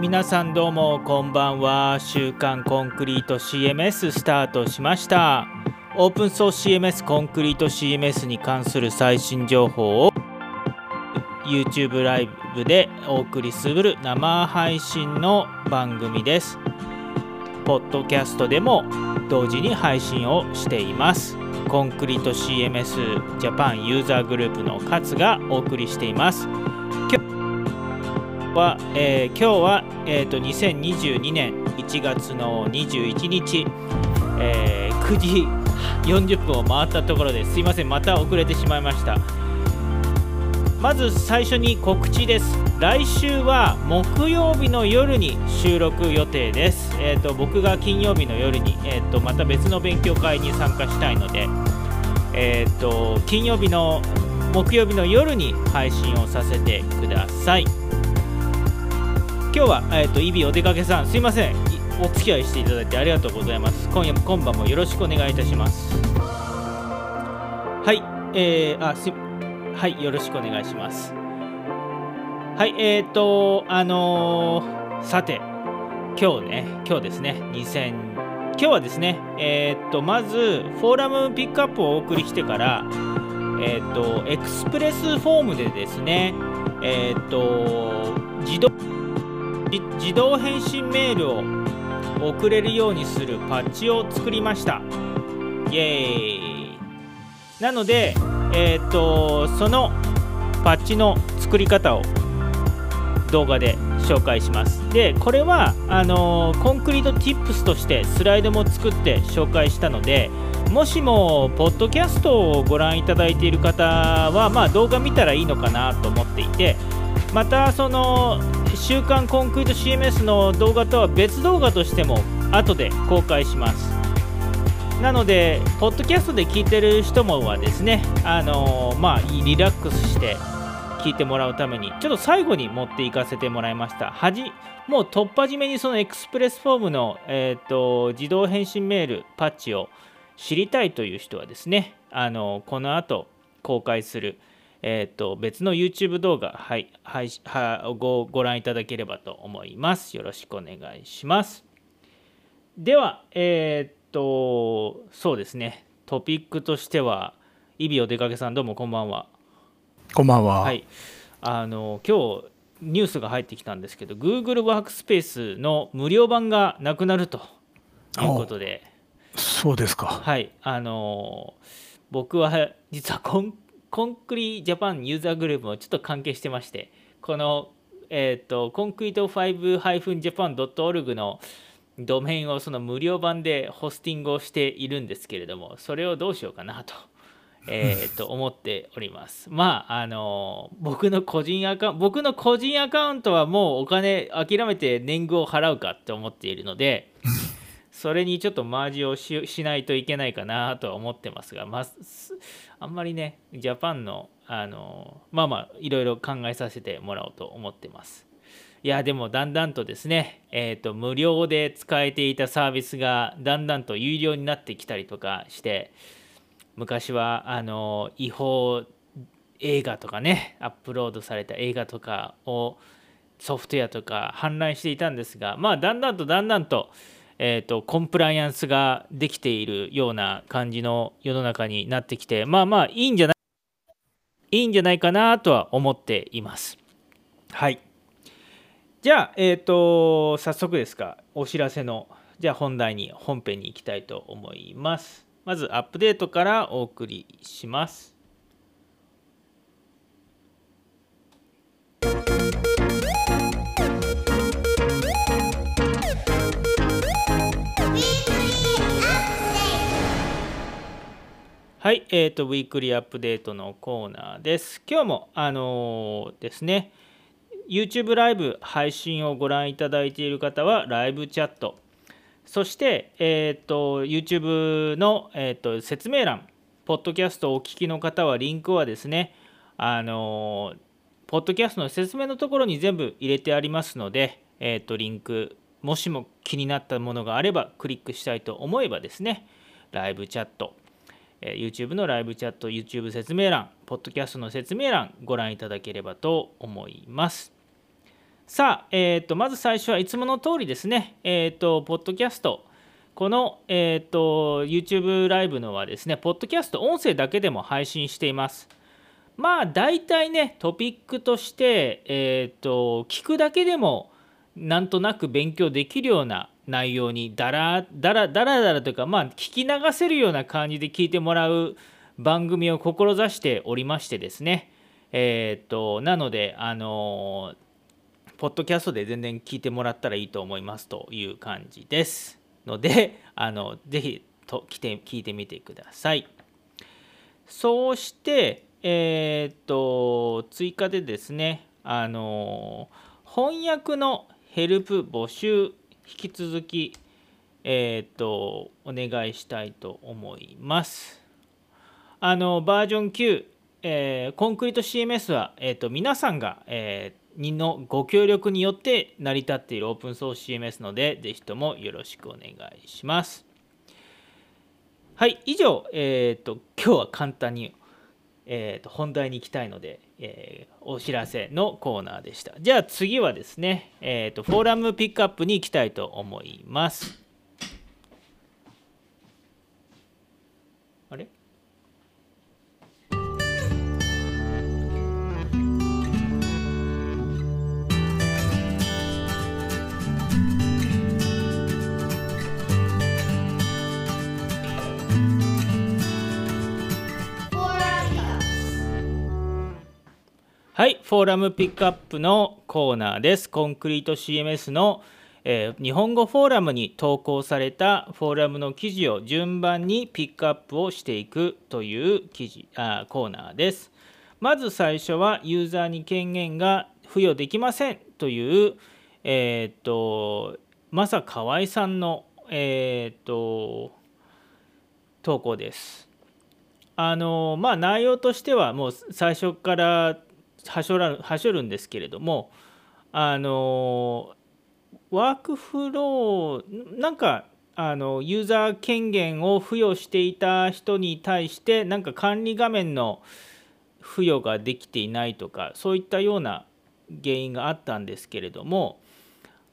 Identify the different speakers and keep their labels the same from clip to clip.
Speaker 1: 皆さんどうもこんばんは。週刊コンクリート CMS スタートしました。オープンソース CMS コンクリート CMS に関する最新情報を YouTube ライブでお送りする生配信の番組です。ポッドキャストでも同時に配信をしています。コンクリート CMS ジャパンユーザーグループの勝がお送りしています。は、えー今日は、えー、と2022年1月の21日、えー9時40分を回ったところですいませんまた遅れてしまいました。まず最初に告知です。来週は木曜日の夜に収録予定です、えー、と僕が金曜日の夜に、えー、とまた別の勉強会に参加したいので、えー、と金曜日の木曜日の夜に配信をさせてください。今日は、えー、とイビお出かけさんすいません。お付き合いしていただいてありがとうございます。今夜も今晩もよろしくお願いいたします。はいえー、あすはい、よろしくお願いします。はい、えーと、あのーさて、今日ね、今日ですね、2000、今日はですね、えーと、まず、フォーラムピックアップをお送りしてから、えーと、 Express フォームでですね、えーと、自動、自動返信メールを送れるようにするパッチを作りました。イエーイなので、えー、とそのパッチの作り方を動画で紹介しますでこれはあのーコンクリート Tips としてスライドも作って紹介したのでもしもポッドキャストをご覧いただいている方は、まあ、動画見たらいいのかなと思っていてまたその週刊コンクリート CMS の動画とは別動画としても後で公開しますなので、ポッドキャストで聞いてる人もはですね、あのーまあ、リラックスして聞いてもらうために、ちょっと最後に持っていかせてもらいました。はじもうとっぱじめにその Express フォームの、えー、と自動返信メール、パッチを知りたいという人はですね、あのこの後公開する、えー、と別の YouTube 動画、はいはいはごご覧いただければと思います。よろしくお願いします。では、えーっと、そうですね、トピックとしては、イビお出かけさん、どうもこんばんは。
Speaker 2: こんばんは。
Speaker 1: はい、あの今日ニュースが入ってきたんですけど、Google ワークスペースの無料版がなくなるということで、
Speaker 2: そうですか。
Speaker 1: はい、あの僕は実はコンコンクリジャパンユーザーグループもちょっと関係してまして、この、えー、とコンクリート 5-japan.org のドメインをその無料版でホスティングをしているんですけれども、それをどうしようかなと。えーと思っております。まああの僕の個人アカウント僕の個人アカウントはもうお金諦めて年貢を払うかって思っているので それにちょっとマージをしないといけないかなとは思ってますが、まあ、あんまりねジャパンのあのまあまあいろいろ考えさせてもらおうと思ってます。いやでもだんだんとですね、えー、と無料で使えていたサービスがだんだんと有料になってきたりとかして昔はあの違法映画とかねアップロードされた映画とかをソフトウェアとか氾濫していたんですがまあだんだんとだんだんと,、えー、とコンプライアンスができているような感じの世の中になってきてまあまあいいんじゃないいいんじゃないかなとは思っています。はいじゃあ、えっ、と、早速ですが、お知らせの、じゃあ本題に、本編に行きたいと思います。まず、アップデートからお送りします。はい、えっ、と、ウィークリーアップデートのコーナーです。今日も、あのーですね、YouTube ライブ配信をご覧いただいている方はライブチャットそして、えー、と YouTube の、えー、と説明欄ポッドキャストをお聞きの方はリンクはですねあのポッドキャストの説明のところに全部入れてありますので、えー、とリンクもしも気になったものがあればクリックしたいと思えばですねライブチャットえ YouTube のライブチャット、YouTube 説明欄、ポッドキャストの説明欄、ご覧いただければと思います。さあ、えーと、まず最初はいつもの通りですね、えーと、ポッドキャスト、この、えーと、YouTube ライブのはですね、ポッドキャスト、音声だけでも配信しています。まあ、大体ね、トピックとして、えー、と聞くだけでも、なんとなく勉強できるような内容にだらだらだらだらというか、まあ、聞き流せるような感じで聞いてもらう番組を志しておりましてですね、えっ、となので、あのポッドキャストで全然聞いてもらったらいいと思いますという感じですので あのぜひと来て聞いてみてください。そうしてえっ、と追加でですねあの翻訳のヘルプ募集引き続きえっ、とお願いしたいと思いますあのバージョン9、えー、コンクリート CMS は、えーと、皆さんが、えーにのご協力によって成り立っているオープンソース CMS ので、ぜひともよろしくお願いします。はい、以上、えーと、今日は簡単に、えーと、本題に行きたいので、えー、お知らせのコーナーでした。じゃあ次はですね、えーとフォーラムピックアップに行きたいと思います。はい、フォーラムピックアップのコーナーです。コンクリート CMS の、えー、日本語フォーラムに投稿されたフォーラムの記事を順番にピックアップをしていくという記事あコーナーです。まず最初はユーザーに権限が付与できませんという、えっ、と、まさ河合さんの、えっ、と、投稿です。あのまあ内容としてはもう最初からはしょらはしょるんですけれどもあのワークフローなんかあのユーザー権限を付与していた人に対してなんか管理画面の付与ができていないとかそういったような原因があったんですけれども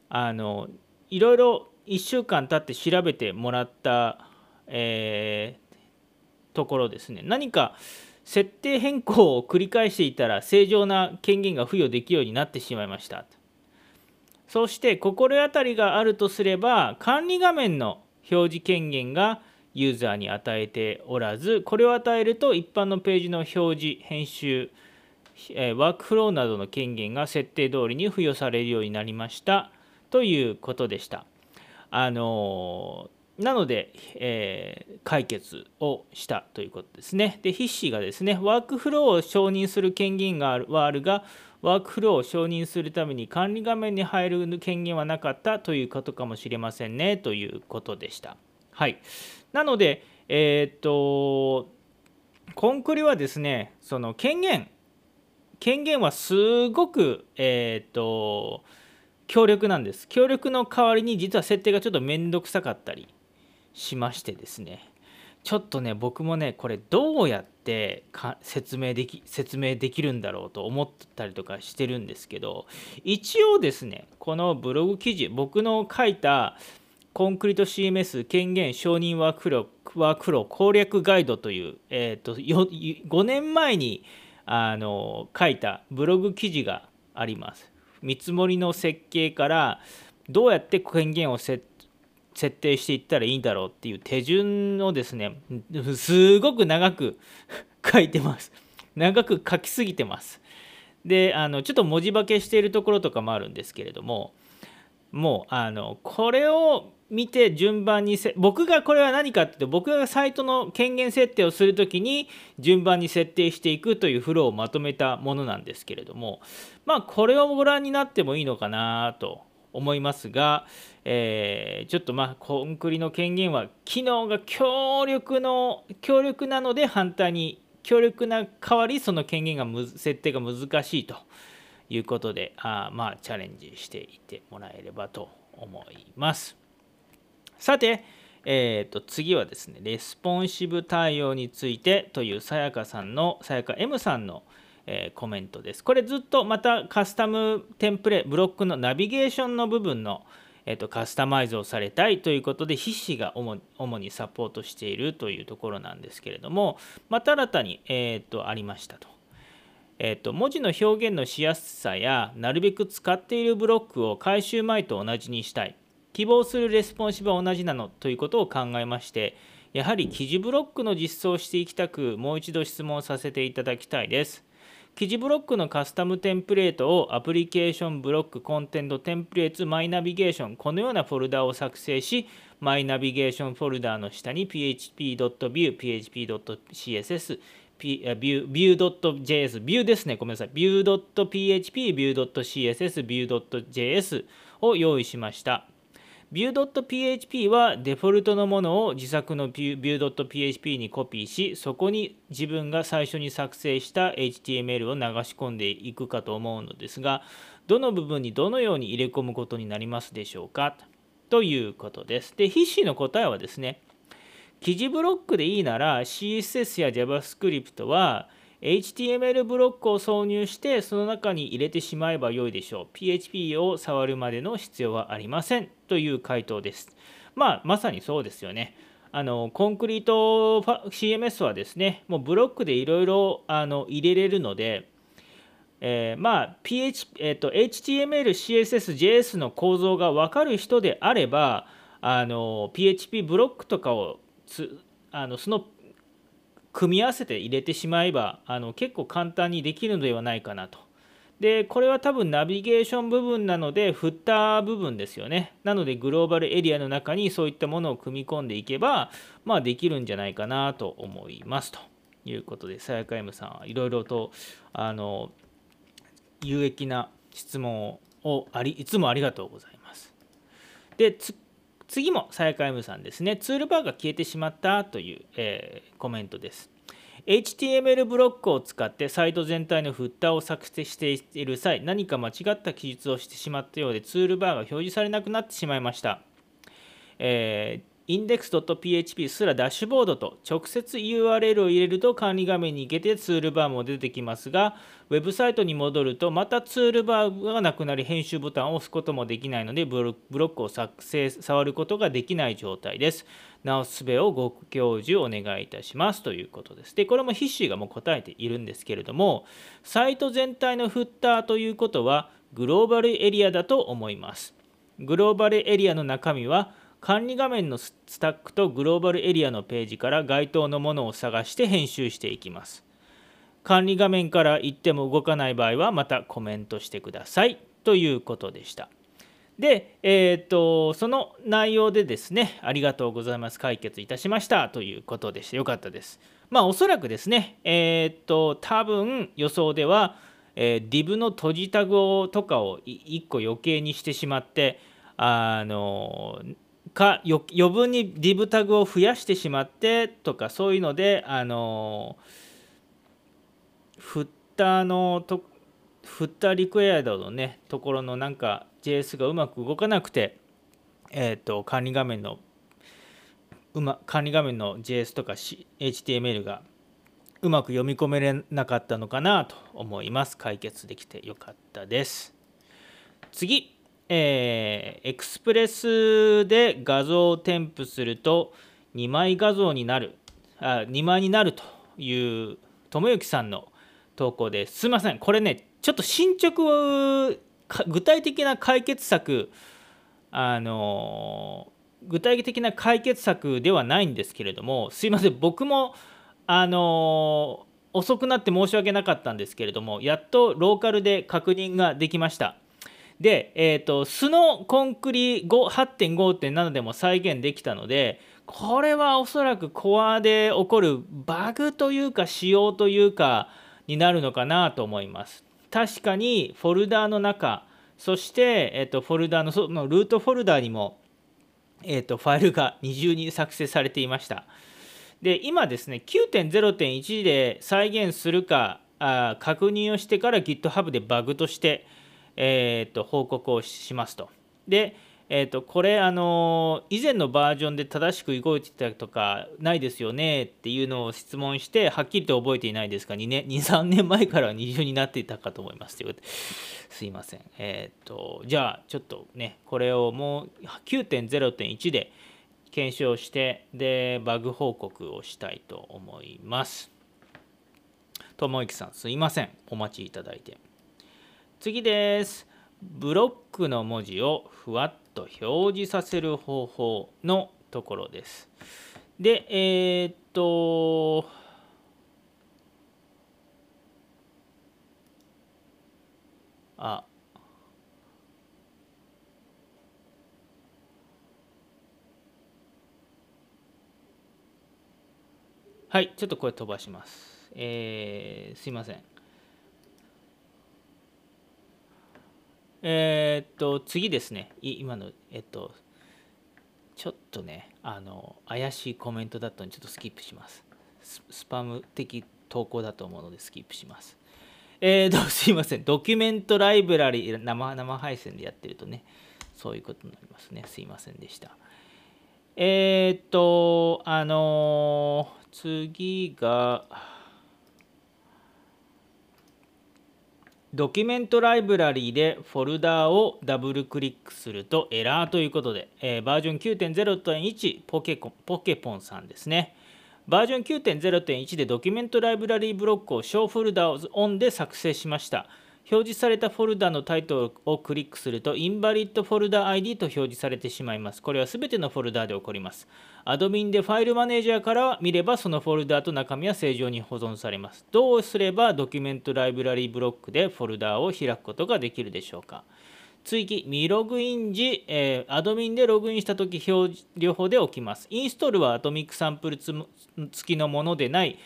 Speaker 1: あのいろいろ1週間経って調べてもらった、えー、ところですね。何か設定変更を繰り返していたら正常な権限が付与できるようになってしまいましたそして心当たりがあるとすれば管理画面の表示権限がユーザーに与えておらずこれを与えると一般のページの表示編集ワークフローなどの権限が設定通りに付与されるようになりましたということでした。あのなので、えー、解決をしたということですね。で、筆詞がですね、ワークフローを承認する権限があるはあるが、ワークフローを承認するために管理画面に入る権限はなかったということかもしれませんねということでした。はい。なので、えー、っと、コンクリはですね、その権限、権限はすごく、えー、っと、強力なんです。強力の代わりに実は設定がちょっと面倒くさかったりしましてですねちょっとね僕もねこれどうやって説明でき説明できるんだろうと思ったりとかしてるんですけど一応ですねこのブログ記事僕の書いたコンクリート CMS 権限承認ワークロワークロ攻略ガイドという、えーと、5年前にあの書いたブログ記事があります。見積もりの設計からどうやって権限を設設定していったらいいんだろうっていう手順をですねすごく長く 書いてます。長く書きすぎてます。であのちょっと文字化けしているところとかもあるんですけれどももうあのこれを見て順番にせ僕がこれは何かって僕がサイトの権限設定をする時に順番に設定していくというフローをまとめたものなんですけれどもまあこれをご覧になってもいいのかなと思いますが、えー、ちょっとまあコンクリの権限は機能が強力の強力なので反対に強力な代わりその権限がむ設定が難しいということであまあチャレンジしていってもらえればと思います。さて、えー、と次はですねレスポンシブ対応についてというさやかさんのさやか M さんのえ、コメントです。これずっとまたカスタムテンプレ、ブロックのナビゲーションの部分の、えーと、カスタマイズをされたいということで、筆詞が主にサポートしているというところなんですけれども、また新たに、えーと、ありましたと。えーと文字の表現のしやすさやなるべく使っているブロックを改修前と同じにしたい希望するレスポンシブは同じなのということを考えましてやはり記事ブロックの実装をしていきたくもう一度質問させていただきたいです記事ブロックのカスタムテンプレートを application block content template my navigation。このようなフォルダを作成し my navigation フォルダの下に php.view、php.css、view.js、view ですね、ごめんなさい、view.php、view.css、view.js を用意しました。View.php はデフォルトのものを自作の View.php にコピーし、そこに自分が最初に作成した HTML を流し込んでいくかと思うのですが、どの部分にどのように入れ込むことになりますでしょうか？ということです。で、筆詞の答えはですね、記事ブロックでいいなら CSS や JavaScript は HTML ブロックを挿入してその中に入れてしまえばよいでしょう。PHP を触るまでの必要はありませんという回答です。まあ、まさにそうですよね。あのコンクリート CMS はですね、もうブロックでいろいろ入れれるので、えー、まあ、PH えーと、HTML、CSS、JS の構造が分かる人であれば、あの PHP ブロックとかをつあのその組み合わせて入れてしまえばあの結構簡単にできるのではないかなと。でこれは多分ナビゲーション部分なので振った部分ですよね。なのでグローバルエリアの中にそういったものを組み込んでいけば、まあ、できるんじゃないかなと思いますということでさやか M さんはいろいろとあの有益な質問をありいつもありがとうございます。で次もさやか M さんですね、ツールバーが消えてしまったという、えー、コメントです。HTML ブロックを使ってサイト全体のフッターを作成している際、何か間違った記述をしてしまったようで、ツールバーが表示されなくなってしまいました。えー index.php すらダッシュボードと直接 URL を入れると管理画面に行けてツールバーも出てきますが、ウェブサイトに戻るとまたツールバーがなくなり編集ボタンを押すこともできないのでブロックを作成、触ることができない状態です。直す術をご教授お願いいたしますということです。で、これも筆詞がもう答えているんですけれども、サイト全体のフッターということはグローバルエリアだと思います。グローバルエリアの中身は管理画面のスタックとグローバルエリアのページから該当のものを探して編集していきます。管理画面から行っても動かない場合はまたコメントしてくださいということでした。で、えーと、その内容でですね、ありがとうございます、解決いたしましたということでした。よかったです。まあ、おそらくですね、えっ、ー、と、多分予想では、えー、div の閉じタグをとかを1個余計にしてしまって、あのか余分に div タグを増やしてしまってとかそういうのであのフッターのとフッターリクエアドのねところのなんか JS がうまく動かなくてえっ、ー、と管理画面のうま管理画面の JS とか、HTML がうまく読み込めれなかったのかなと思います。解決できてよかったです。次。えー、エクスプレスで画像を添付すると2枚画像になる。あ2枚になるという友之さんの投稿です。すいません。これねちょっと進捗を具体的な解決策あの具体的な解決策ではないんですけれどもすいません。僕もあの遅くなって申し訳なかったんですけれどもやっとローカルで確認ができました。で、えーと、素のコンクリ8.5.7でも再現できたのでこれはおそらくコアで起こるバグというか仕様というかになるのかなと思います。確かにフォルダーの中そして、えーと、フォルダーのそのルートフォルダーにも、えーと、ファイルが二重に作成されていました。で今ですね9.0.1で再現するかあ確認をしてから GitHub でバグとしてえー、と報告をしますと。で、えー、とこれあの以前のバージョンで正しく動いてたとかないですよねっていうのを質問してはっきりと覚えていないですが2年23年前からは二重になっていたかと思いますということですいません。えっ、ー、とじゃあちょっとねこれをもう9.0.1で検証してでバグ報告をしたいと思います。友之さんすいません。お待ちいただいて。次ですブロックの文字をふわっと表示させる方法のところです。で、えー、っと、あ、はい、ちょっとこれ飛ばします。えー、すいません。えー、っと次ですね。今のえっとちょっとねあの怪しいコメントだったのでちょっとスキップします。スパム的投稿だと思うのでスキップします。えーと、すいません。ドキュメントライブラリ生生配信でやってるとねそういうことになりますね。すいませんでした。えっ、とあの、次がドキュメントライブラリーでフォルダーをダブルクリックするとエラーということで、えー、バージョン9.0.1ポケポケポンさんですね。バージョン9.0.1でドキュメントライブラリーブロックを小フォルダーオンで作成しました。表示されたフォルダのタイトルをクリックすると、 invalid folder ID と表示されてしまいます。これは全てのフォルダで起こります。アドミンでファイルマネージャーから見れば、そのフォルダと中身は正常に保存されます。どうすればドキュメントライブラリブロックでフォルダを開くことができるでしょうか追記、未ログイン時、えー、アドミンでログインしたとき、表両方で起きます。インストールはアトミックサンプル付きのものでない、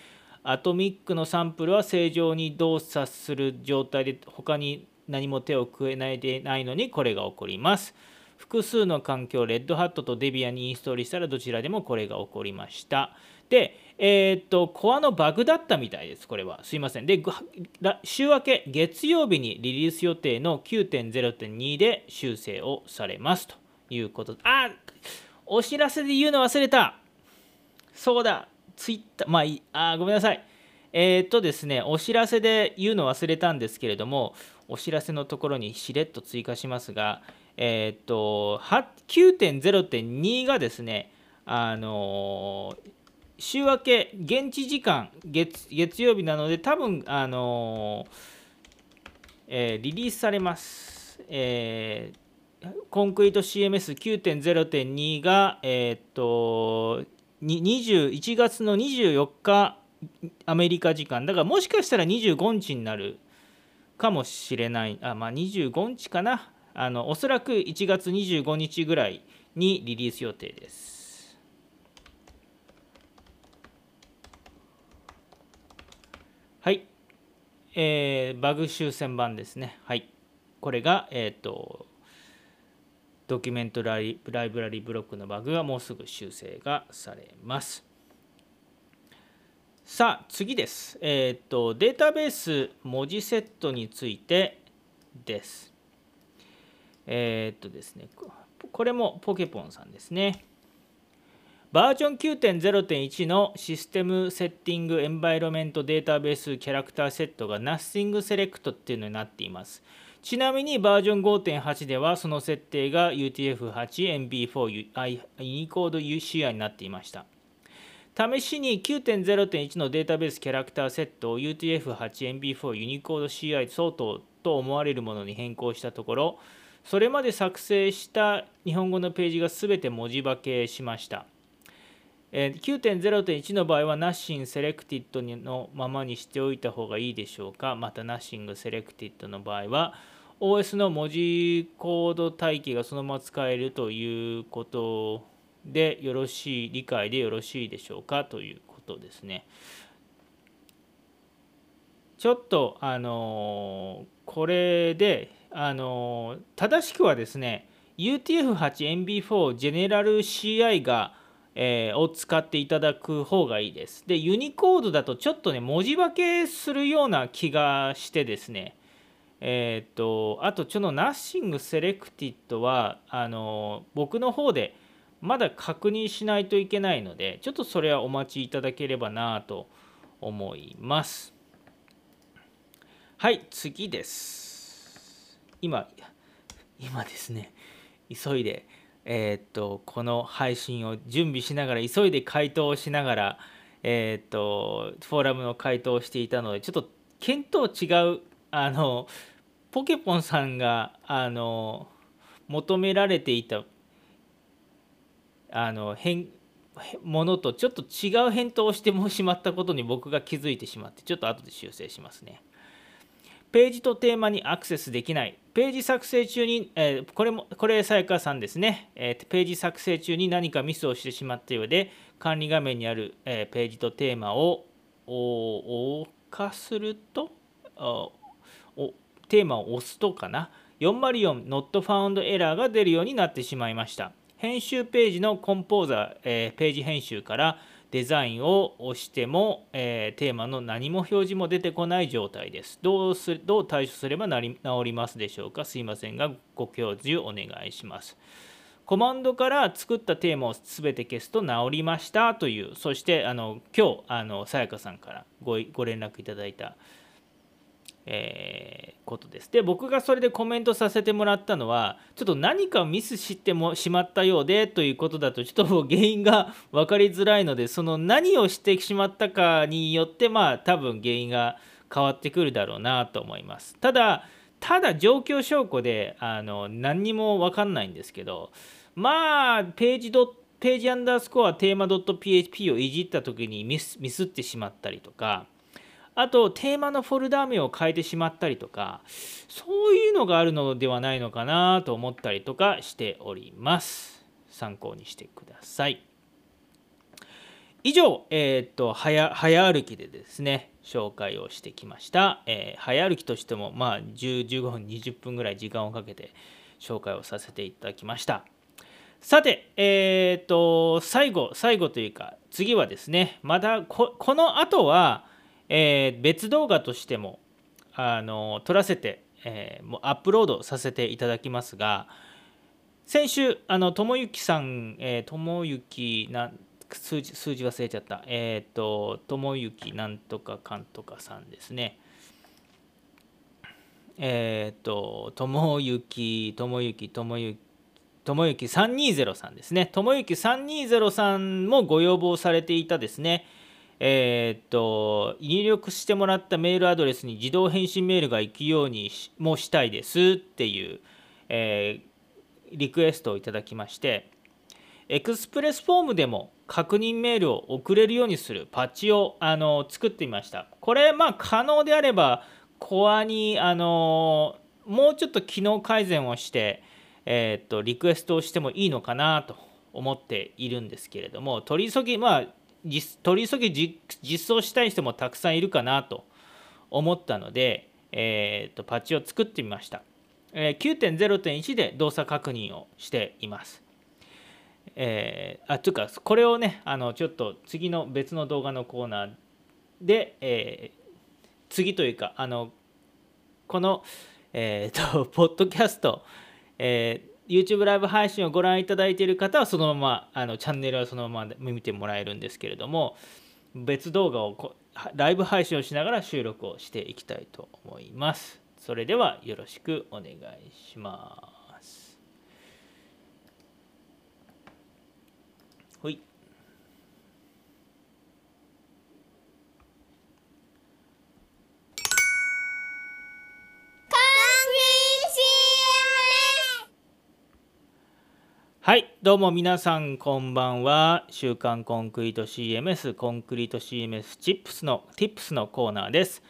Speaker 1: アトミックのサンプルは正常に動作する状態で他に何も手を加えないでないのにこれが起こります。複数の環境、レッドハットとデビアにインストールしたらどちらでもこれが起こりました。で、えー、っと、コアのバグだったみたいです、これは。すいません。で、週明け、月曜日にリリース予定の9.0.2で修正をされますということで。あお知らせで言うの忘れた。そうだ、ツイッター、まあいい、あごめんなさい。えー、っとですね、お知らせで言うの忘れたんですけれども、お知らせのところにしれっと追加しますが、えっ、と9.0.2がですね、あの週明け現地時間月月曜日なので多分あのえ、リリースされます、え、コンクリート CMS9.0.2 が、えっ、と21月の24日アメリカ時間。だからもしかしたら25日になるかもしれない。あまあ25日かな。あのおそらく1月25日ぐらいにリリース予定です。はい。えー、バグ修正版ですね。はい。これがえっ、ー、とドキュメントライブラリブロックのバグがもうすぐ修正がされますさあ次です。えっ、ー、とデータベース文字セットについてです。えっ、ー、とですね、これもポケポンさんですね。バージョン9.0.1のシステムセッティングエンバイロメントデータベースキャラクターセットが Nothing Select っていうのになっています。ちなみにバージョン5.8ではその設定が UTF-8MB4 Unicode UCI になっていました。試しに9.0.1のデータベースキャラクターセットを UTF-8MB4 ユニコード CI 相当と思われるものに変更したところそれまで作成した日本語のページが全て文字化けしました。9.0.1の場合は Nothing Selected のままにしておいた方がいいでしょうか？また Nothing Selected の場合は OS の文字コード待機がそのまま使えるということでよろしい理解でよろしいでしょうかということですね。ちょっとあのこれであの正しくはですね UTF-8MB4 ジェネラル CI が、え、を使っていただく方がいいです。でユニコードだとちょっとね文字化けするような気がしてですねえっ、とあとちょっと Nothing Selected はあの僕の方でまだ確認しないといけないのでちょっとそれはお待ちいただければなと思います。はい次です。今今ですね。急いでえっ、とこの配信を準備しながら急いで回答をしながらえっ、とフォーラムの回答をしていたのでちょっと見当違うあのポケポンさんがあの求められていたあの変ものとちょっと違う返答をしてもしまったことに僕が気づいてしまってちょっと後で修正しますね。ページとテーマにアクセスできない。ページ作成中に、えー、これも、これ、さやかさんですね、えー、ページ作成中に何かミスをしてしまったようで、管理画面にある、えー、ページとテーマを、お、化すると、テーマを押すとかな、404 Not Found Error が出るようになってしまいました。編集ページのコンポーザー、えー、ページ編集からデザインを押しても、えー、テーマの何も表示も出てこない状態です。どうすどう対処すれば治りますでしょうか？すいませんが、ご教授お願いします。コマンドから作ったテーマを全て消すと治りましたという、そしてあの今日、あのさやかさんからごご連絡いただいたえー、ことです。で僕がそれでコメントさせてもらったのはちょっと何かミスしてもしまったようでということだとちょっと原因が分かりづらいのでその何をしてしまったかによってまあ多分原因が変わってくるだろうなと思います。ただただ状況証拠であの何にも分かんないんですけどまあページドページアンダースコアテーマ .php をいじった時にミスミスってしまったりとかあとテーマのフォルダ名を変えてしまったりとかそういうのがあるのではないのかなと思ったりとかしております。参考にしてください。以上、えっ、と早早歩きでですね紹介をしてきました、えー、早歩きとしてもまあ10 15分20分ぐらい時間をかけて紹介をさせていただきました。さて、えっ、と最後最後というか次はですねまだこの後はえー、別動画としてもあの撮らせて、えー、もうアップロードさせていただきますが先週あのともゆきさんともゆきな数字数字忘れちゃった。えっ、ー、とともゆきなんとかかんとかさんですね。えっ、ー、とともゆきともゆきともゆきともゆき320さんですね。ともゆき320さんもご要望されていたですね、えー、っと入力してもらったメールアドレスに自動返信メールが行くようにもしたいですっていう、えー、リクエストをいただきましてエクスプレスフォームでも確認メールを送れるようにするパッチをあの作ってみました。これまあ可能であればコアにあのもうちょっと機能改善をして、えー、っとリクエストをしてもいいのかなと思っているんですけれども取り急ぎまあ取り急ぎ実装したい人もたくさんいるかなと思ったので、えーと、パッチを作ってみました、えー、9.0.1で動作確認をしています。えー、あというかこれをねあのちょっと次の別の動画のコーナーで、えー、次というかあのこのえ、ー、とポッドキャスト、えー YouTube ライブ配信をご覧いただいている方はそのままあのチャンネルはそのまま見てもらえるんですけれども別動画をライブ配信をしながら収録をしていきたいと思います。それではよろしくお願いします。ほい。はい、どうも皆さんこんばんは。週刊コンクリート CMS コンクリート CMS Tips の Tips のコーナーです。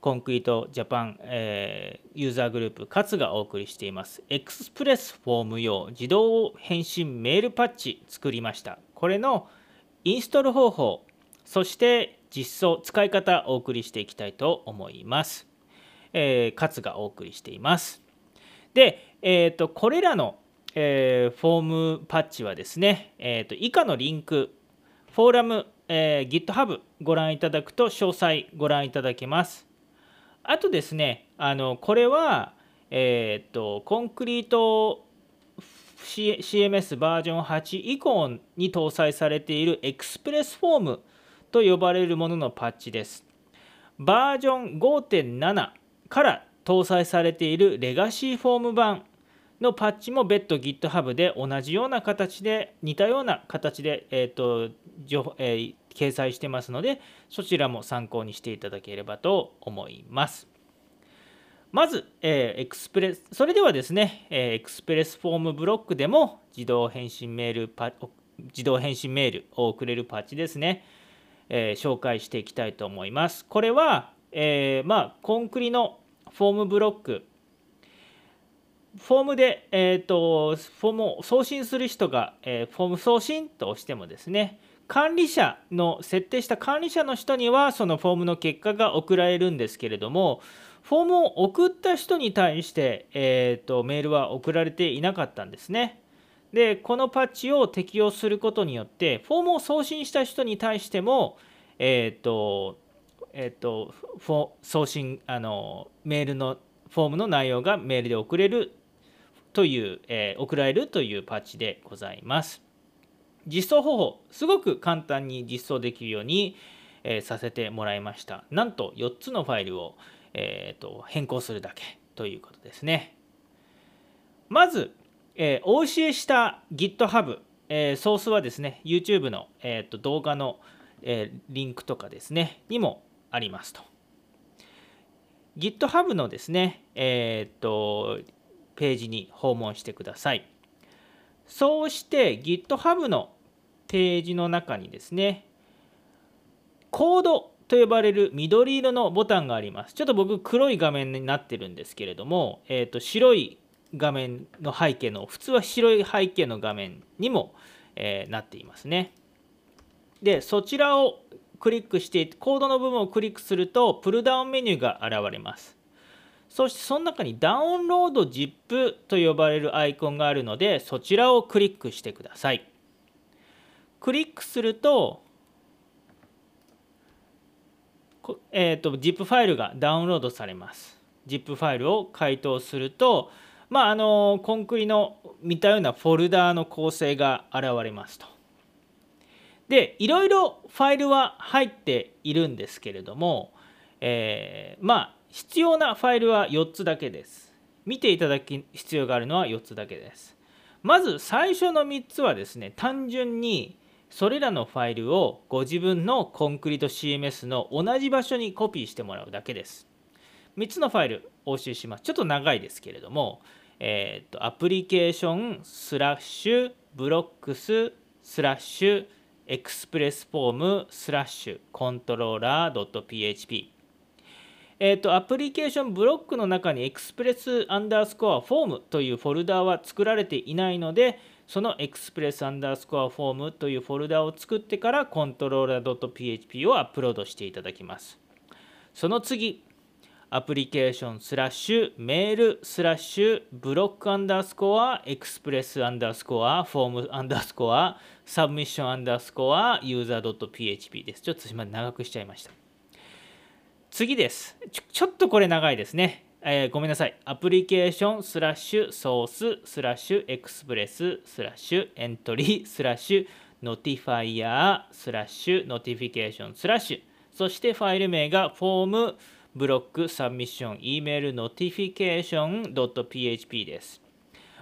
Speaker 1: コンクリートジャパン、えー、ユーザーグループ勝がお送りしています。エクスプレスフォーム用自動返信メールパッチ作りました。これのインストール方法、そして実装、使い方お送りしていきたいと思います。えー、勝がお送りしています。で、えーとこれらのえー、フォームパッチはですね、えーと、以下のリンク、フォーラム、えー、GitHub ご覧いただくと詳細ご覧いただけます。あとですね、あのこれは、えー、っとコンクリート CMS バージョン8以降に搭載されているエクスプレスフォームと呼ばれるもののパッチです。バージョン5.7から搭載されているレガシーフォーム版のパッチも別途 GitHub で同じような形で似たような形で、えーとえー、掲載してますのでそちらも参考にしていただければと思います。まず、えー、エクスプレスそれではですね、えー、エクスプレスフォームブロックでも自動返信メールパ自動返信メールを送れるパッチですね、えー、紹介していきたいと思います。これは、えー、まあコンクリのフォームブロックフォームで、えーと、フォームを送信する人が、えー、フォーム送信と押してもですね管理者の設定した管理者の人にはそのフォームの結果が送られるんですけれどもフォームを送った人に対して、えーと、メールは送られていなかったんですね。でこのパッチを適用することによってフォームを送信した人に対しても、えっ、ー、とえっ、ー、と送信あのメールのフォームの内容がメールで送れるという、えー、送られるというパッチでございます。実装方法、すごく簡単に実装できるように、えー、させてもらいました。なんと4つのファイルを、えーと、変更するだけということですね。まず、えー、お教えした GitHub、えー、ソースはですね、YouTube の、えーと、動画の、えー、リンクとかですね、にもありますと。GitHub のですね、えっ、ー、と、ページに訪問してください。そうして GitHub のページの中にですね、コードと呼ばれる緑色のボタンがあります。ちょっと僕黒い画面になってるんですけれども、えー、と白い画面の背景の普通は白い背景の画面にも、えー、なっていますね。でそちらをクリックしてコードの部分をクリックするとプルダウンメニューが現れます。そしてその中にダウンロード ZIP と呼ばれるアイコンがあるのでそちらをクリックしてください。クリックすると,、えーと、ZIP ファイルがダウンロードされます。ZIP ファイルを解凍すると、まあ、あのコンクリの見たようなフォルダーの構成が現れますと。でいろいろファイルは入っているんですけれども、えー、まあ必要なファイルは4つだけです。見ていただく必要があるのは4つだけです。まず最初の3つはですね、単純にそれらのファイルをご自分のコンクリート CMS の同じ場所にコピーしてもらうだけです。3つのファイルお教えします。ちょっと長いですけれども、えー、とアプリケーションスラッシュブロックススラッシュエクスプレスフォームスラッシュコントローラー .php えーと、 application block の中に express アンダースコアフォームというフォルダーは作られていないので、その express アンダースコアフォームというフォルダを作ってからコントローラー .php をアップロードしていただきます。その次、アプリケーションスラッシュ mail スラッシュ block アンダースコア express アンダースコアフォームアンダースコア submission アンダースコアユーザー .php です。ちょっと今長くしちゃいました。次ですちょ。ちょっとこれ長いですね。えー、ごめんなさい。アプリケーションスラッシュソーススラッシュ express スラッシュ entry スラッシュ notifier スラッシュ notification スラッシュそしてファイル名がフォームブロックサブミッション E メールノティフィケーション .php です。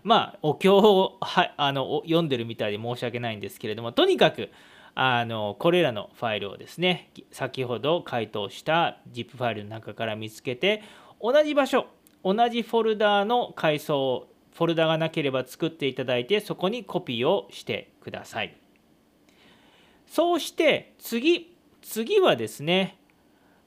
Speaker 1: まあ、お経をはあの読んでるみたいで申し訳ないんですけれども、とにかくあのこれらのファイルをですね先ほど回答した ZIP ファイルの中から見つけて同じ場所同じフォルダーの階層フォルダがなければ作っていただいてそこにコピーをしてください。そうして次次はですね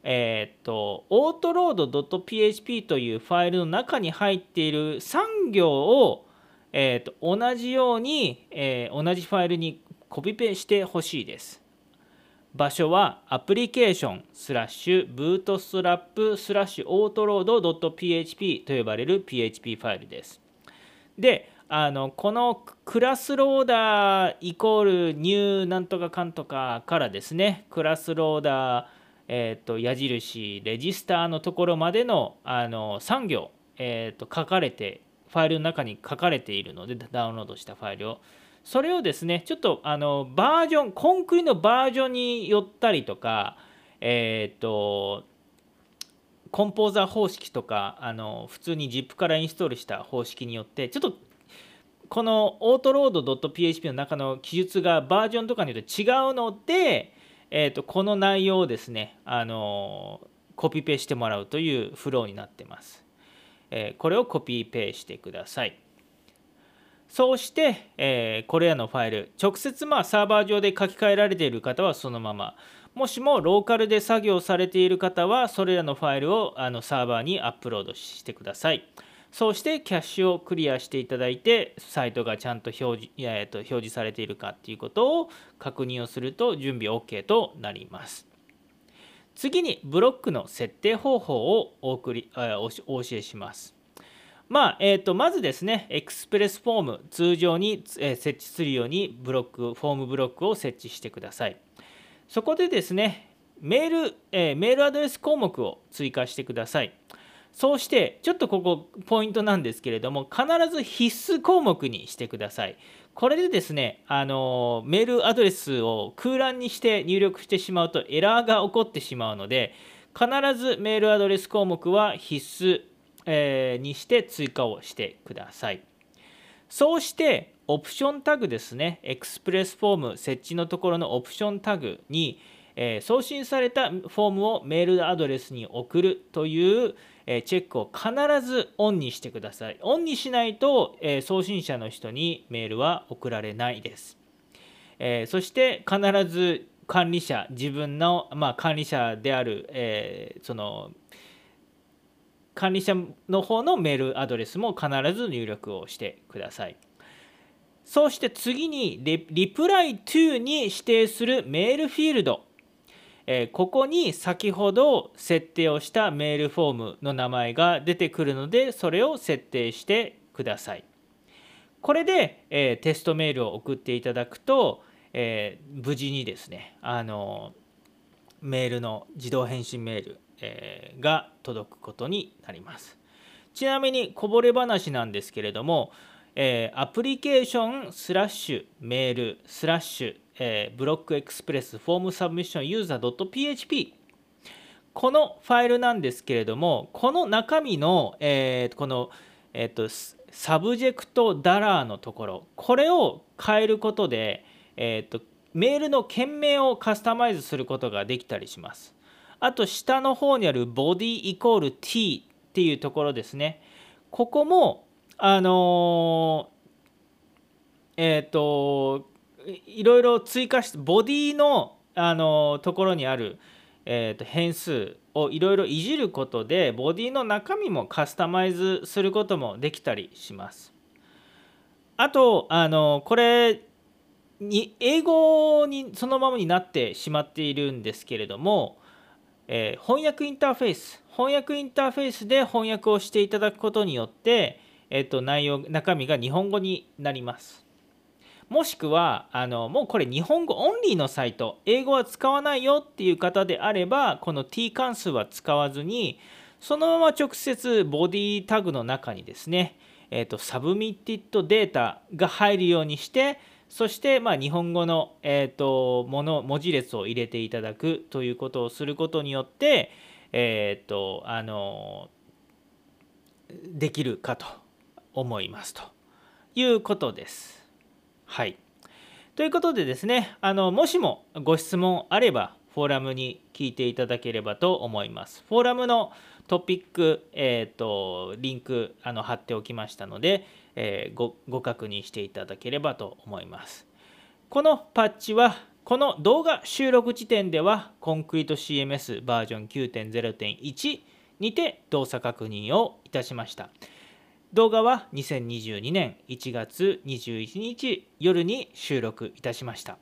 Speaker 1: えっ、とオートロード .php というファイルの中に入っている3行を、えーと同じように、えー、同じファイルにコピペしてほしいです。場所はアプリケーションスラッシュブートストラップスラッシュオートロード .php と呼ばれる PHP ファイルです。で、あのこの class loader イコールニューなんとかかんとかからですね、クラスローダー、えーと、矢印レジスターのところまでのあの3行、えーと、書かれてファイルの中に書かれているのでダウンロードしたファイルをそれをですねちょっとあのバージョンコンクリのバージョンによったりとかえっ、ー、とコンポーザー方式とかあの普通に ZIP からインストールした方式によってちょっとこのオートロード .php の中の記述がバージョンとかによって違うのでえーと、この内容をですねあのコピペしてもらうというフローになってます、えー、これをコピーペしてください。そうして、えー、これらのファイル直接まあサーバー上で書き換えられている方はそのままもしもローカルで作業されている方はそれらのファイルをあのサーバーにアップロードしてください。そうしてキャッシュをクリアしていただいてサイトがちゃんと表示,、えー、と表示されているかっていうことを確認をすると準備 OK となります。次にブロックの設定方法をお送りお教えします。まあえー、とまずですね、エクスプレスフォーム、通常に設置するようにブロック、フォームブロックを設置してください。そこでですね、メール、えー、メールアドレス項目を追加してください。そうしてちょっとここポイントなんですけれども必ず必須項目にしてください。これでですねあのメールアドレスを空欄にして入力してしまうとエラーが起こってしまうので必ずメールアドレス項目は必須、えー、にして追加をしてください。そうしてオプションタグですねエクスプレスフォーム設置のところのオプションタグに、え、送信されたフォームをメールアドレスに送るというえチェックを必ずオンにしてください。オンにしないと、え送信者の人にメールは送られないです。えそして必ず管理者自分の、まあ、管理者である、えその管理者の方のメールアドレスも必ず入力をしてください。そして次にリプライ to に指定するメールフィールドえここに先ほど設定をしたメールフォームの名前が出てくるのでそれを設定してください。これで、えテストメールを送っていただくと、え無事にですねあのメールの自動返信メール、えが届くことになります。ちなみにこぼれ話なんですけれども、えアプリケーションスラッシュメールスラッシュえー、ブロックエクスプレスフォームサブミッションユーザー .php このファイルなんですけれどもこの中身の、えー、この、えーと、サブジェクトダラーのところこれを変えることで、えーと、メールの件名をカスタマイズすることができたりしますあと下の方にあるボディイコール t っていうところですねここもあのー、えっ、ー、といろいろ追加してボディのあのところにある、えーと、変数をいろいろいじることでボディの中身もカスタマイズすることもできたりします。あとあのこれに英語にそのままになってしまっているんですけれども、えー、翻訳インターフェース翻訳インターフェースで翻訳をしていただくことによって、えーと内容中身が日本語になります。もしくはあのもうこれ日本語オンリーのサイト英語は使わないよっていう方であればこの t 関数は使わずにそのまま直接ボディタグの中にですね、えーと、サブミッティッドデータが入るようにしてそしてまあ日本語の、えーと、もの文字列を入れていただくということをすることによって、えーとあのできるかと思いますということです。はい。ということでですね、あのもしもご質問あれば、フォーラムに聞いていただければと思います。フォーラムのトピック、えーと、リンクあの貼っておきましたので、え、ごご確認していただければと思います。このパッチは、この動画収録時点では、コンクリート CMS バージョン9.0.1にて動作確認をいたしました。動画は2022年1月21日夜に収録いたしました。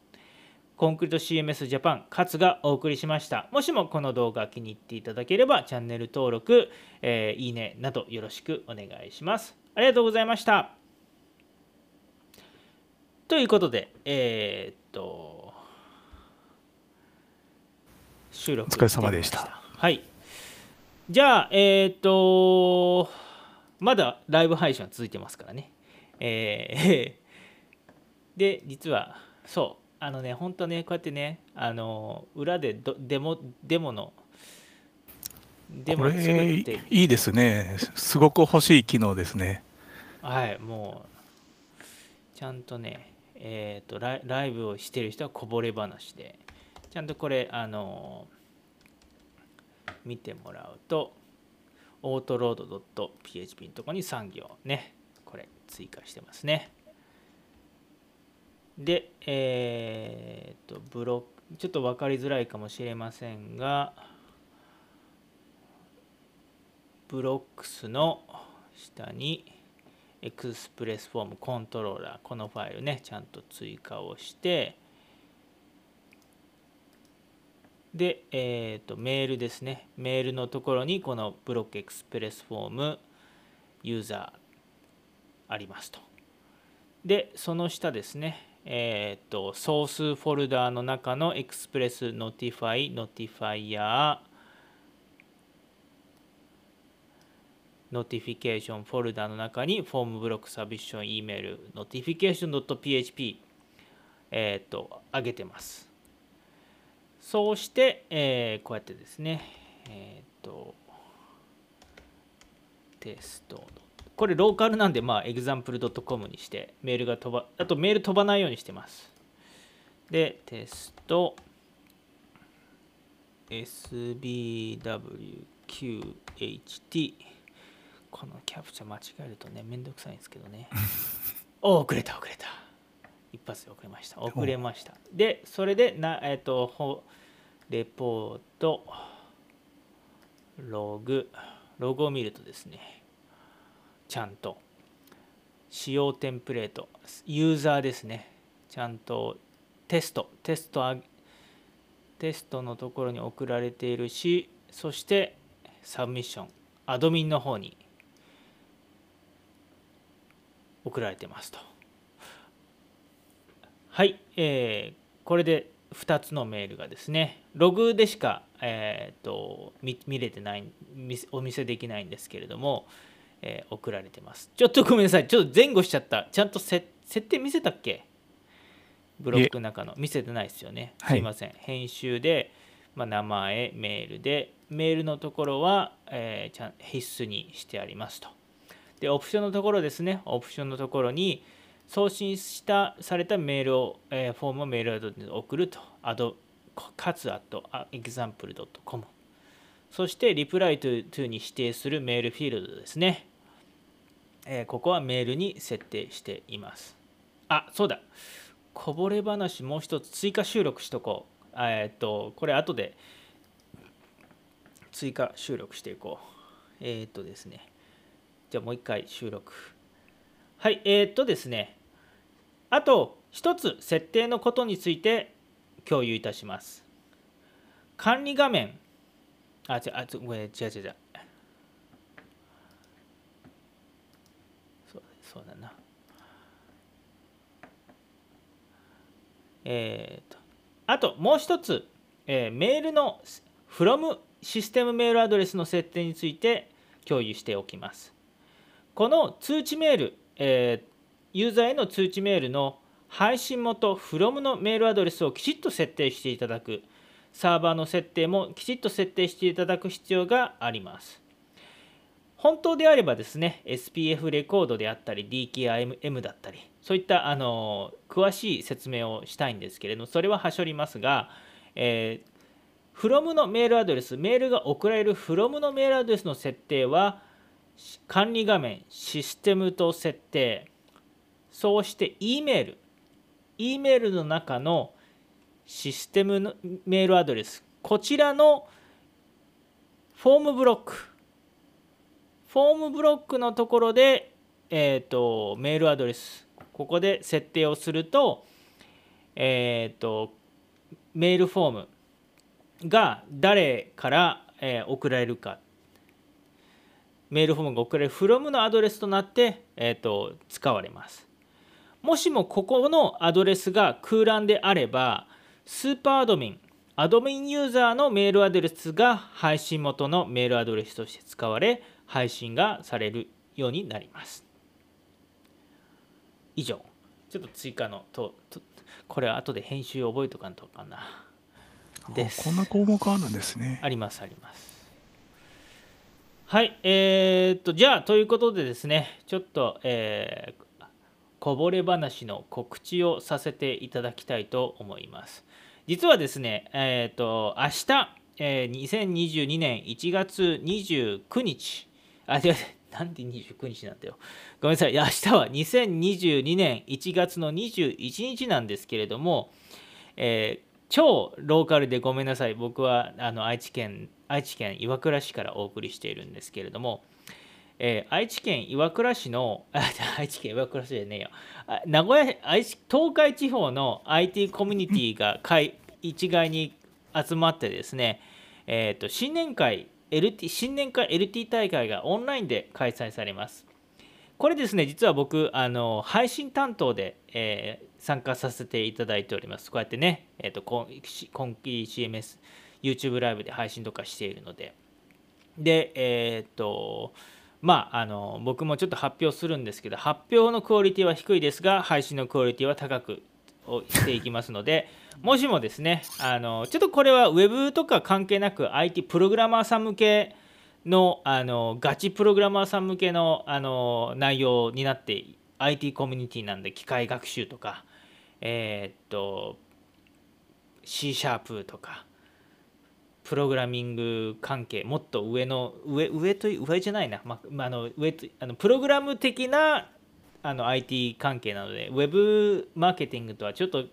Speaker 1: コンクリート CMS ジャパン勝がお送りしました。もしもこの動画気に入っていただければチャンネル登録、えー、いいねなどよろしくお願いします。ありがとうございました。ということで、えー、っと、収録
Speaker 2: お疲れ様でした
Speaker 1: はいじゃあえっ、とまだライブ配信は続いてますからねえー で実はそうあのね本当ねこうやってねあの裏でどデモデモのデ
Speaker 2: こ
Speaker 1: モ作っ
Speaker 2: れ
Speaker 1: て
Speaker 2: いいですね。すごく欲しい機能ですね。
Speaker 1: はいもうちゃんとねえっ、とライライブをしてる人はこぼれ話でちゃんとこれあの見てもらうとオートロード .php のところに3行ねこれ追加してますね。でえっ、とブロックちょっと分かりづらいかもしれませんがブロックスの下にエクスプレスフォームコントローラーこのファイルねちゃんと追加をしてで、えー、とメールですね。メールのところにこのブロックエクスプレスフォームユーザーありますと。でその下ですねえっ、とソースフォルダーの中のエクスプレスノティファイノティファイヤーノティフィケーションフォルダの中にフォームブロックサブミッション E メールノティフィケーション .php えっ、と上げてます。そうして、えーこうやってですねえっ、とテストこれローカルなんでまあ example.com にしてメールが飛ばあとメール飛ばないようにしてます。でテスト SBWQHT このキャプチャ間違えるとねめんどくさいんですけどね。お 遅れた遅れた。一発で遅れました。遅れました。でそれでなえっ、とレポートログログを見るとですねちゃんと使用テンプレートユーザーですね。ちゃんとテストテストテストのところに送られているしそしてサブミッションアドミンの方に送られてますと。はい、えーこれで2つのメールがですねログでしか、えーと見見れてないお見せできないんですけれども、えー送られてます。ちょっとごめんなさい。ちょっと前後しちゃった。ちゃんとせ設定見せたっけ？ブロックの中の。見せてないですよね、
Speaker 2: はい。
Speaker 1: すいません。編集で、まあ、名前メールで。メールのところは、えーちゃん必須にしてありますとでオプションのところですね。オプションのところに送信したされたメールを、えーフォームをメールアドレスに送ると。アドかつあと example.com そして reply to, to に指定するメールフィールドですね、えーここはメールに設定しています。あそうだ。こぼれ話もう一つ追加収録しとこう。えーっとこれ後で追加収録していこう。えーっとですね。じゃあもう一回収録。はいえーっとですね。あと一つ設定のことについて共有いたします。管理画面。あ違うあごめん違う違う違う。そうそうだな。えーとあともう一つ、えーメールの from システムメールアドレスの設定について共有しておきます。この通知メール、えーユーザーへの通知メールの配信元 from のメールアドレスをきちっと設定していただく。サーバーの設定もきちっと設定していただく必要があります。本当であればですね SPF レコードであったり DKIM だったりそういったあの詳しい説明をしたいんですけれどもそれははしょりますが、えー、from のメールアドレスメールが送られる from のメールアドレスの設定は管理画面システムと設定。そうして E メール。E メールの中のシステムのメールアドレス。こちらのフォームブロック。フォームブロックのところで、えー、とメールアドレス。ここで設定をすると,、えー、とメールフォームが誰から、えー送られるか。メールフォームが送られる from のアドレスとなって、えー、と使われます。もしもここのアドレスが空欄であればスーパーアドミンアドミンユーザーのメールアドレスが配信元のメールアドレスとして使われ配信がされるようになります。以上。ちょっと追加のととこれは後で編集覚えとかんとかな。です。
Speaker 2: こんな項目あるんですね。
Speaker 1: ありますありますはいえー、っとじゃあということでですねちょっと、えーこぼれ話の告知をさせていただきたいと思います。実はですねえー、っと明日、えー2022年1月29日あ違うなんで29日なんだよ。ごめんなさい明日は2022年1月の21日なんですけれども、え超ローカルでごめんなさい。僕はあの愛知県愛知県岩倉市からお送りしているんですけれども、えー愛知県岩倉市の愛知県岩倉市じゃねえよ。名古屋愛知東海地方の IT コミュニティが一概に集まってですね、えー、と新年会 LT 新年会 LT 大会がオンラインで開催されます。これですね実は僕あの配信担当で、えー参加させていただいております。こうやってね、えー、と今今期 CMS YouTube ライブで配信とかしているので。でえっ、とまああの僕もちょっと発表するんですけど発表のクオリティは低いですが配信のクオリティは高くをしていきますので もしもですねあのちょっとこれは Web とか関係なく IT プログラマーさん向けのあのガチプログラマーさん向けのあの内容になって IT コミュニティなんで機械学習とかえーっと C シャープとかプログラミング関係もっと上の上上と上じゃないな、まあ、あの上とあのプログラム的なあの IT 関係なのでウェブマーケティングとはちょっと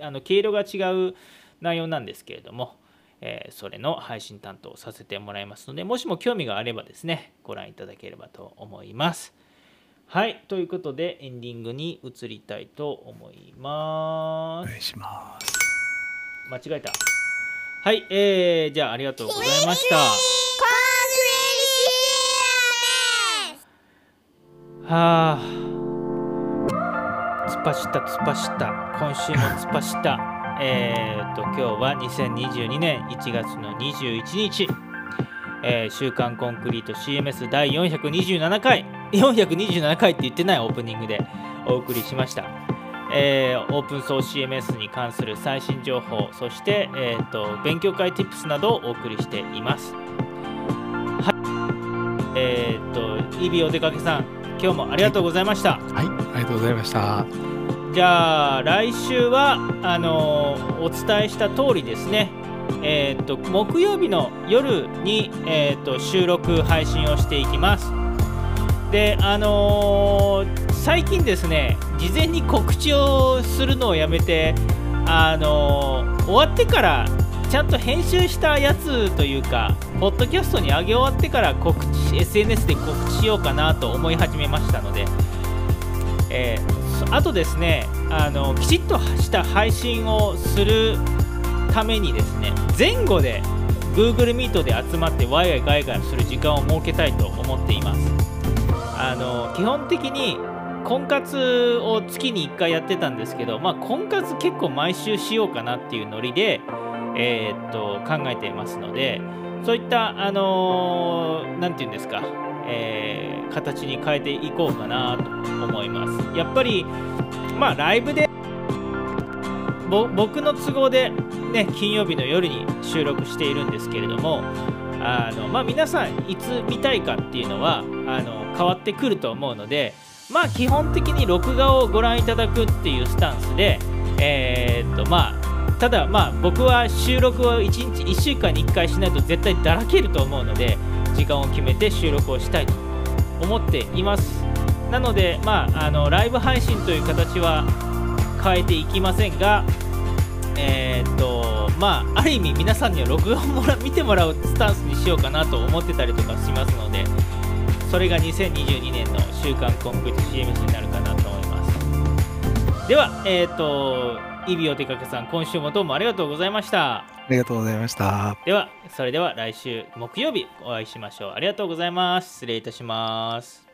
Speaker 1: あの毛色が違う内容なんですけれども、えーそれの配信担当させてもらいますのでもしも興味があればですねご覧いただければと思います。はいということでエンディングに移りたいと思います。
Speaker 2: お願いします。
Speaker 1: 間違えた。はい、えー、じゃあありがとうございました。はあ。突っ走った突っ走った。今週も突っ走った。えー、と今日は2022年1月の21日。えー週刊コンクリート CMS 第427回。427回って言ってないオープニングで。お送りしました、えーオープンソース CMS に関する最新情報そして、えー、と勉強会 Tips などをお送りしています。はい。えっ、とイビお出かけさん今日もありがとうございました、
Speaker 2: はい、ありがとうございました。
Speaker 1: じゃあ来週はあのーお伝えした通りですねえー、と木曜日の夜に、えー、と収録配信をしていきます。であのー最近ですね事前に告知をするのをやめてあの終わってからちゃんと編集したやつというかポッドキャストに上げ終わってから告知 SNS で告知しようかなと思い始めましたのでえーあとですねあのきちっとした配信をするためにですね前後で Google Meet で集まってワイワイガイガイする時間を設けたいと思っています。あの基本的に婚活を月に1回やってたんですけど、まあ、婚活結構毎週しようかなっていうノリで、えーっと考えていますのでそういったあのーていうんですか、えー形に変えていこうかなと思います。やっぱりまあライブで僕の都合でね金曜日の夜に収録しているんですけれどもあのまあ皆さんいつ見たいかっていうのはあの変わってくると思うのでまあ基本的に録画をご覧いただくっていうスタンスでえーっとまあただまあ僕は収録を1日1週間に1回しないと絶対だらけると思うので時間を決めて収録をしたいと思っています。なのでまああのライブ配信という形は変えていきませんがえーっとまあある意味皆さんには録画をもら見てもらうスタンスにしようかなと思ってたりとかしますのでそれが2022年の週刊コンクリート CMS になるかなと思います。ではえーっとイビお出かけさん今週もどうもありがとうございました。
Speaker 2: ありがとうございました。
Speaker 1: ではそれでは来週木曜日お会いしましょう。ありがとうございます。失礼いたします